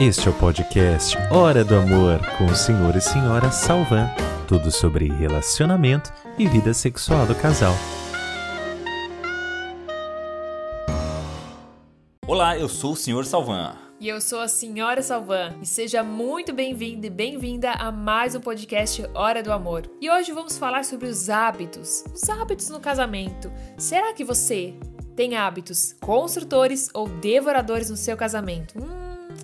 Este é o podcast Hora do Amor com o senhor e senhora Salvan. Tudo sobre relacionamento e vida sexual do casal. Olá, eu sou o senhor Salvan. E eu sou a Senhora Salvan e seja muito bem-vindo e bem-vinda a mais um podcast Hora do Amor. E hoje vamos falar sobre os hábitos, os hábitos no casamento. Será que você tem hábitos construtores ou devoradores no seu casamento? Hum,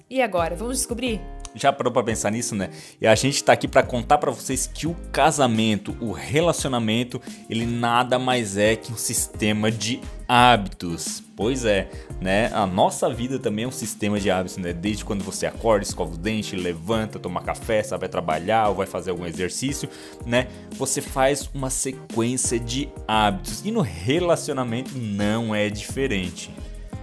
e agora, vamos descobrir? Já parou para pensar nisso, né? E a gente tá aqui para contar para vocês que o casamento, o relacionamento, ele nada mais é que um sistema de hábitos. Pois é, né? A nossa vida também é um sistema de hábitos, né? Desde quando você acorda, escova o dente, levanta, toma café, sabe, trabalhar ou vai fazer algum exercício, né? Você faz uma sequência de hábitos e no relacionamento não é diferente.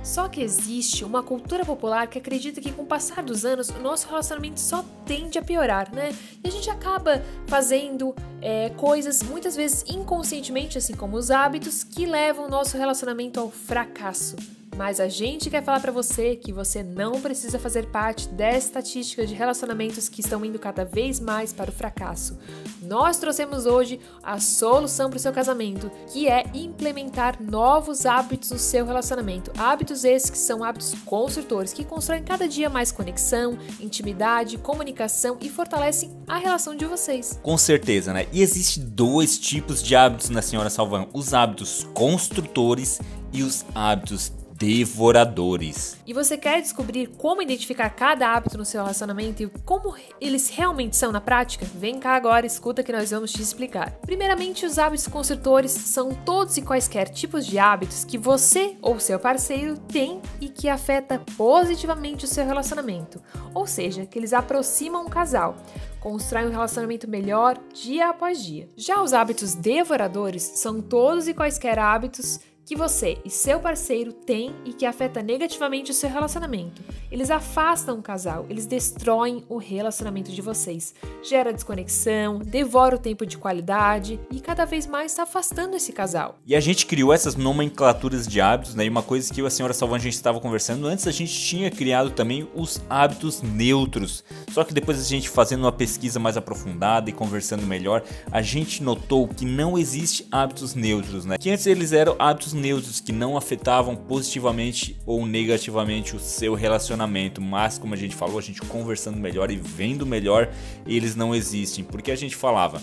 Só que existe uma cultura popular que acredita que com o passar dos anos o nosso relacionamento só tende a piorar, né? E a gente acaba fazendo é, coisas muitas vezes inconscientemente, assim como os hábitos, que levam o nosso relacionamento ao fracasso. Mas a gente quer falar para você que você não precisa fazer parte dessa estatística de relacionamentos que estão indo cada vez mais para o fracasso. Nós trouxemos hoje a solução para o seu casamento, que é implementar novos hábitos no seu relacionamento. Hábitos esses que são hábitos construtores, que constroem cada dia mais conexão, intimidade, comunicação e fortalecem a relação de vocês. Com certeza, né? E existe dois tipos de hábitos na senhora Salvan: os hábitos construtores e os hábitos devoradores. E você quer descobrir como identificar cada hábito no seu relacionamento e como eles realmente são na prática? Vem cá agora, escuta que nós vamos te explicar. Primeiramente, os hábitos construtores são todos e quaisquer tipos de hábitos que você ou seu parceiro tem e que afeta positivamente o seu relacionamento, ou seja, que eles aproximam o casal constroem um relacionamento melhor dia após dia. Já os hábitos devoradores são todos e quaisquer hábitos que você e seu parceiro têm e que afeta negativamente o seu relacionamento. Eles afastam o casal, eles destroem o relacionamento de vocês, gera desconexão, devora o tempo de qualidade e cada vez mais está afastando esse casal. E a gente criou essas nomenclaturas de hábitos, né? E uma coisa que a senhora Salvan a gente estava conversando antes, a gente tinha criado também os hábitos neutros. Só que depois a gente fazendo uma pesquisa mais aprofundada e conversando melhor, a gente notou que não existe hábitos neutros, né? Que antes eles eram hábitos neutros que não afetavam positivamente ou negativamente o seu relacionamento, mas como a gente falou, a gente conversando melhor e vendo melhor, eles não existem, porque a gente falava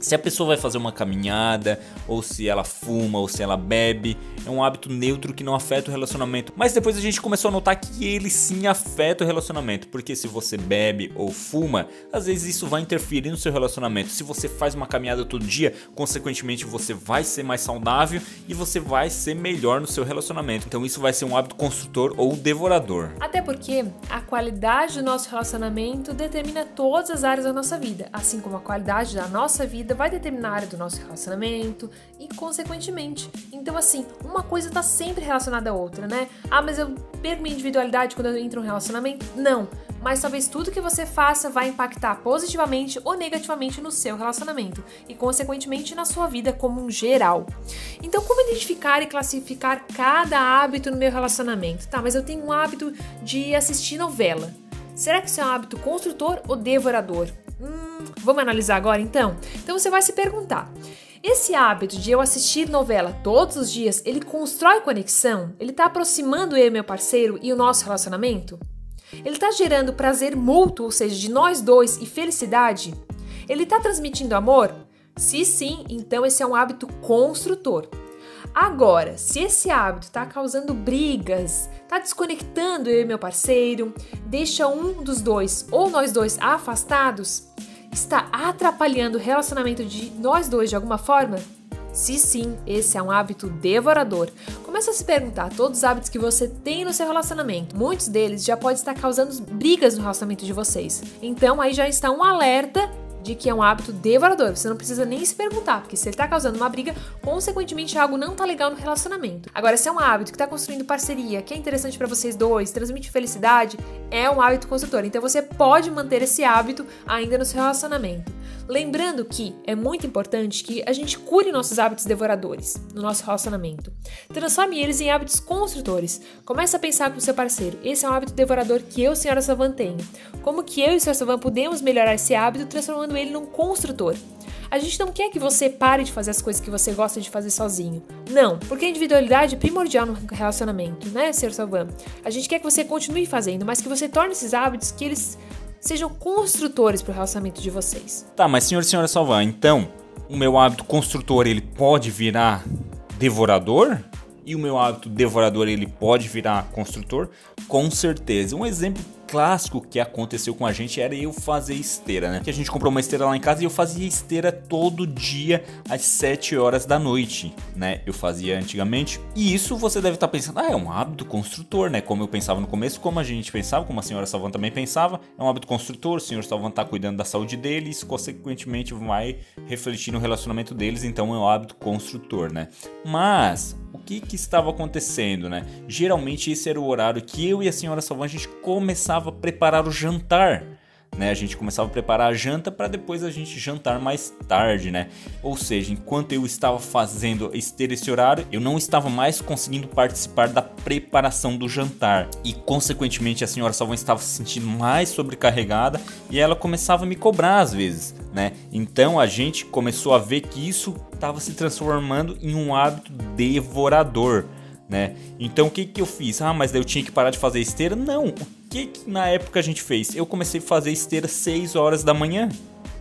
se a pessoa vai fazer uma caminhada, ou se ela fuma, ou se ela bebe, é um hábito neutro que não afeta o relacionamento. Mas depois a gente começou a notar que ele sim afeta o relacionamento, porque se você bebe ou fuma, às vezes isso vai interferir no seu relacionamento. Se você faz uma caminhada todo dia, consequentemente você vai ser mais saudável e você vai ser melhor no seu relacionamento. Então isso vai ser um hábito construtor ou devorador. Até porque a qualidade do nosso relacionamento determina todas as áreas da nossa vida, assim como a qualidade da nossa vida vida vai determinar a área do nosso relacionamento e, consequentemente. Então, assim, uma coisa está sempre relacionada à outra, né? Ah, mas eu perco minha individualidade quando eu entro em um relacionamento? Não. Mas talvez tudo que você faça vai impactar positivamente ou negativamente no seu relacionamento e, consequentemente, na sua vida como um geral. Então, como identificar e classificar cada hábito no meu relacionamento? Tá, mas eu tenho um hábito de assistir novela. Será que isso é um hábito construtor ou devorador? Vamos analisar agora então? Então você vai se perguntar: esse hábito de eu assistir novela todos os dias, ele constrói conexão? Ele está aproximando eu e meu parceiro e o nosso relacionamento? Ele está gerando prazer mútuo, ou seja, de nós dois e felicidade? Ele está transmitindo amor? Se sim, então esse é um hábito construtor. Agora, se esse hábito está causando brigas, está desconectando eu e meu parceiro, deixa um dos dois ou nós dois afastados, está atrapalhando o relacionamento de nós dois de alguma forma? Se sim, esse é um hábito devorador. Começa a se perguntar todos os hábitos que você tem no seu relacionamento. Muitos deles já podem estar causando brigas no relacionamento de vocês. Então aí já está um alerta de que é um hábito devorador. Você não precisa nem se perguntar, porque se ele tá causando uma briga, consequentemente algo não tá legal no relacionamento. Agora, se é um hábito que tá construindo parceria, que é interessante para vocês dois, transmite felicidade, é um hábito construtor. Então você pode manter esse hábito ainda no seu relacionamento. Lembrando que é muito importante que a gente cure nossos hábitos devoradores no nosso relacionamento. Transforme eles em hábitos construtores. Comece a pensar com o seu parceiro: esse é um hábito devorador que eu, senhora Savan, tenho. Como que eu e o senhor Savan podemos melhorar esse hábito transformando ele num construtor? A gente não quer que você pare de fazer as coisas que você gosta de fazer sozinho. Não, porque a individualidade é primordial no relacionamento, né, Sr. Salvan? A gente quer que você continue fazendo, mas que você torne esses hábitos que eles sejam construtores para o relacionamento de vocês. Tá, mas senhor e senhora Salvan, então o meu hábito construtor ele pode virar devorador? E o meu hábito devorador ele pode virar construtor? Com certeza. Um exemplo clássico que aconteceu com a gente era eu fazer esteira, né? Que a gente comprou uma esteira lá em casa e eu fazia esteira todo dia às 7 horas da noite, né? Eu fazia antigamente. E isso você deve estar pensando, ah, é um hábito construtor, né? Como eu pensava no começo, como a gente pensava, como a senhora Salvan também pensava, é um hábito construtor, o senhor Salvan tá cuidando da saúde deles, consequentemente vai refletir no relacionamento deles, então é um hábito construtor, né? Mas o que, que estava acontecendo, né? Geralmente esse era o horário que eu e a senhora Salvan a gente começava a preparar o jantar. Né, a gente começava a preparar a janta para depois a gente jantar mais tarde, né? Ou seja, enquanto eu estava fazendo ter esse horário, eu não estava mais conseguindo participar da preparação do jantar e consequentemente a senhora Salvão estava se sentindo mais sobrecarregada e ela começava a me cobrar às vezes, né? Então a gente começou a ver que isso estava se transformando em um hábito devorador. Né? Então o que, que eu fiz? Ah, mas eu tinha que parar de fazer esteira? Não, que, que na época a gente fez? Eu comecei a fazer esteira 6 horas da manhã.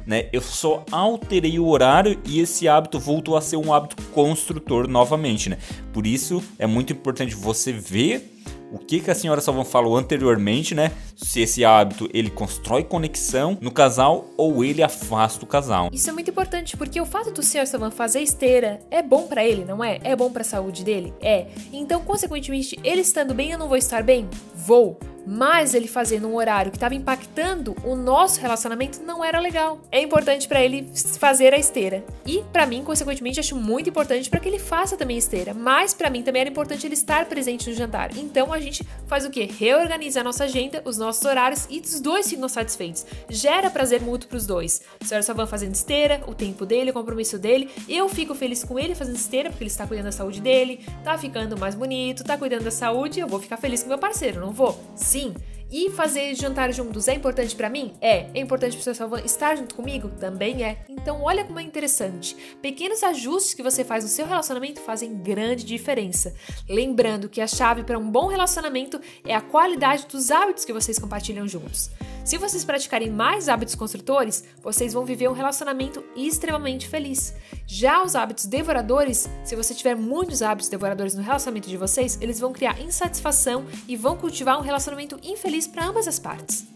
Né? Eu só alterei o horário e esse hábito voltou a ser um hábito construtor novamente, né? Por isso é muito importante você ver o que, que a senhora Salvão falou anteriormente, né? Se esse hábito ele constrói conexão no casal ou ele afasta o casal. Isso é muito importante porque o fato do senhor Salvão fazer esteira é bom para ele, não é? É bom para a saúde dele? É. Então, consequentemente, ele estando bem, eu não vou estar bem? Vou mas ele fazendo um horário que estava impactando o nosso relacionamento não era legal. É importante para ele fazer a esteira. E para mim, consequentemente, acho muito importante para que ele faça também esteira. Mas para mim também era importante ele estar presente no jantar. Então a gente faz o quê? Reorganiza a nossa agenda, os nossos horários e os dois ficam satisfeitos. Gera prazer mútuo para os dois. O senhor vão fazendo esteira, o tempo dele, o compromisso dele. Eu fico feliz com ele fazendo esteira porque ele está cuidando da saúde dele, tá ficando mais bonito, tá cuidando da saúde. Eu vou ficar feliz com meu parceiro, não vou? Sim Sim. E fazer jantar juntos é importante para mim? É. É importante pro seu estar junto comigo? Também é. Então, olha como é interessante. Pequenos ajustes que você faz no seu relacionamento fazem grande diferença. Lembrando que a chave para um bom relacionamento é a qualidade dos hábitos que vocês compartilham juntos. Se vocês praticarem mais hábitos construtores, vocês vão viver um relacionamento extremamente feliz. Já os hábitos devoradores, se você tiver muitos hábitos devoradores no relacionamento de vocês, eles vão criar insatisfação e vão cultivar um relacionamento infeliz para ambas as partes.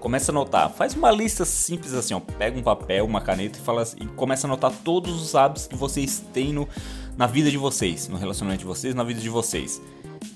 Começa a anotar, faz uma lista simples assim, ó, pega um papel, uma caneta e fala assim, e começa a anotar todos os hábitos que vocês têm no, na vida de vocês, no relacionamento de vocês, na vida de vocês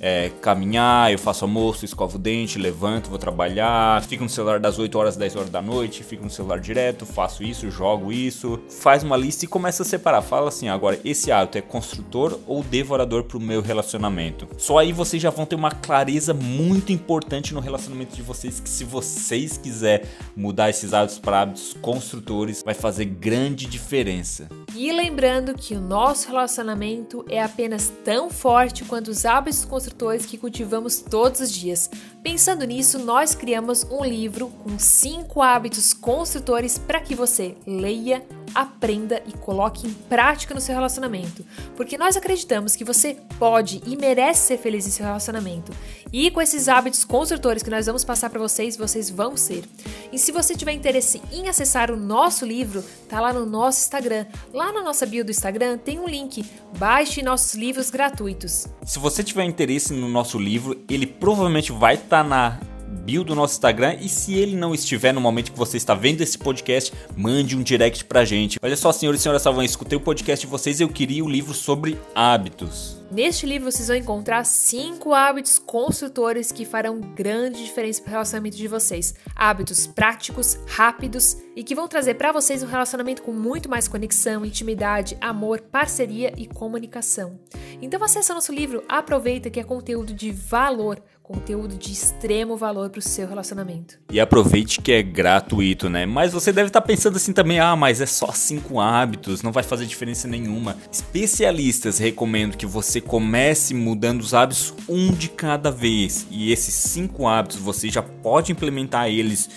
é, caminhar, eu faço almoço, escovo o dente, levanto, vou trabalhar, fico no celular das 8 horas, 10 horas da noite, fico no celular direto, faço isso, jogo isso, faz uma lista e começa a separar. Fala assim, agora esse hábito é construtor ou devorador para o meu relacionamento. Só aí vocês já vão ter uma clareza muito importante no relacionamento de vocês que se vocês quiser mudar esses hábitos para hábitos construtores, vai fazer grande diferença. E lembrando que o nosso relacionamento é apenas tão forte quanto os hábitos construtores que cultivamos todos os dias. Pensando nisso, nós criamos um livro com cinco hábitos construtores para que você leia, aprenda e coloque em prática no seu relacionamento, porque nós acreditamos que você pode e merece ser feliz em seu relacionamento. E com esses hábitos construtores que nós vamos passar para vocês, vocês vão ser. E se você tiver interesse em acessar o nosso livro, tá lá no nosso Instagram. Lá na nossa bio do Instagram tem um link. Baixe nossos livros gratuitos. Se você tiver interesse no nosso livro, ele provavelmente vai estar tá na bio do nosso Instagram e se ele não estiver no momento que você está vendo esse podcast, mande um direct pra gente. Olha só, senhores e senhoras Salvão, escutei o podcast de vocês e eu queria o um livro sobre hábitos. Neste livro vocês vão encontrar cinco hábitos construtores que farão grande diferença para o relacionamento de vocês. Hábitos práticos, rápidos e que vão trazer para vocês um relacionamento com muito mais conexão, intimidade, amor, parceria e comunicação. Então acessa nosso livro, aproveita que é conteúdo de valor conteúdo de extremo valor para o seu relacionamento. E aproveite que é gratuito, né? Mas você deve estar tá pensando assim também: ah, mas é só cinco hábitos, não vai fazer diferença nenhuma. Especialistas recomendam que você comece mudando os hábitos um de cada vez. E esses cinco hábitos você já pode implementar eles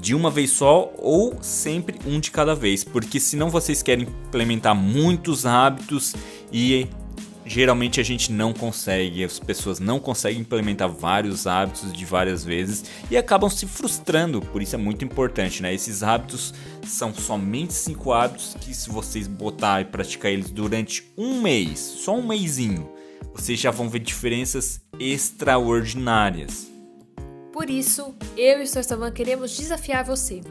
de uma vez só ou sempre um de cada vez, porque senão vocês querem implementar muitos hábitos e geralmente a gente não consegue, as pessoas não conseguem implementar vários hábitos de várias vezes e acabam se frustrando. Por isso é muito importante, né? Esses hábitos são somente cinco hábitos que se vocês botar e praticar eles durante um mês, só um mêsinho, vocês já vão ver diferenças extraordinárias. Por isso, eu e o Sr. Savan queremos desafiar você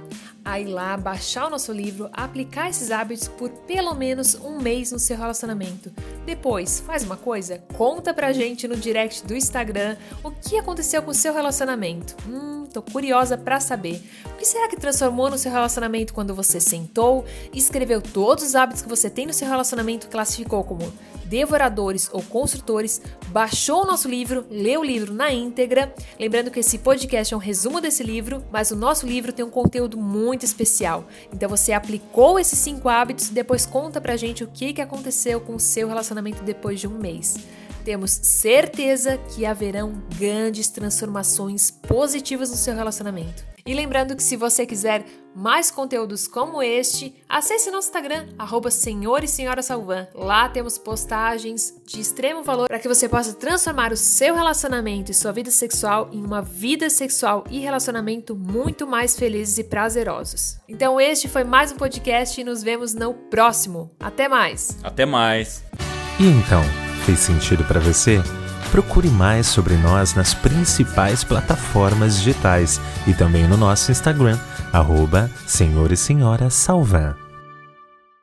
a ir lá, baixar o nosso livro, aplicar esses hábitos por pelo menos um mês no seu relacionamento. Depois, faz uma coisa, conta pra gente no direct do Instagram o que aconteceu com o seu relacionamento. Hum, tô curiosa pra saber. O que será que transformou no seu relacionamento quando você sentou, escreveu todos os hábitos que você tem no seu relacionamento, classificou como devoradores ou construtores, baixou o nosso livro, leu o livro na íntegra. Lembrando que esse podcast é um resumo desse livro, mas o nosso livro tem um conteúdo muito especial. Então você aplicou esses cinco hábitos e depois conta pra gente o que, que aconteceu com o seu relacionamento depois de um mês temos certeza que haverão grandes transformações positivas no seu relacionamento. E lembrando que se você quiser mais conteúdos como este, acesse nosso Instagram, arroba Senhor e Senhora Salvan. Lá temos postagens de extremo valor para que você possa transformar o seu relacionamento e sua vida sexual em uma vida sexual e relacionamento muito mais felizes e prazerosos. Então este foi mais um podcast e nos vemos no próximo. Até mais! Até mais! E então? Fez sentido para você? Procure mais sobre nós nas principais plataformas digitais e também no nosso Instagram, arroba Senhor e Senhora Salvan.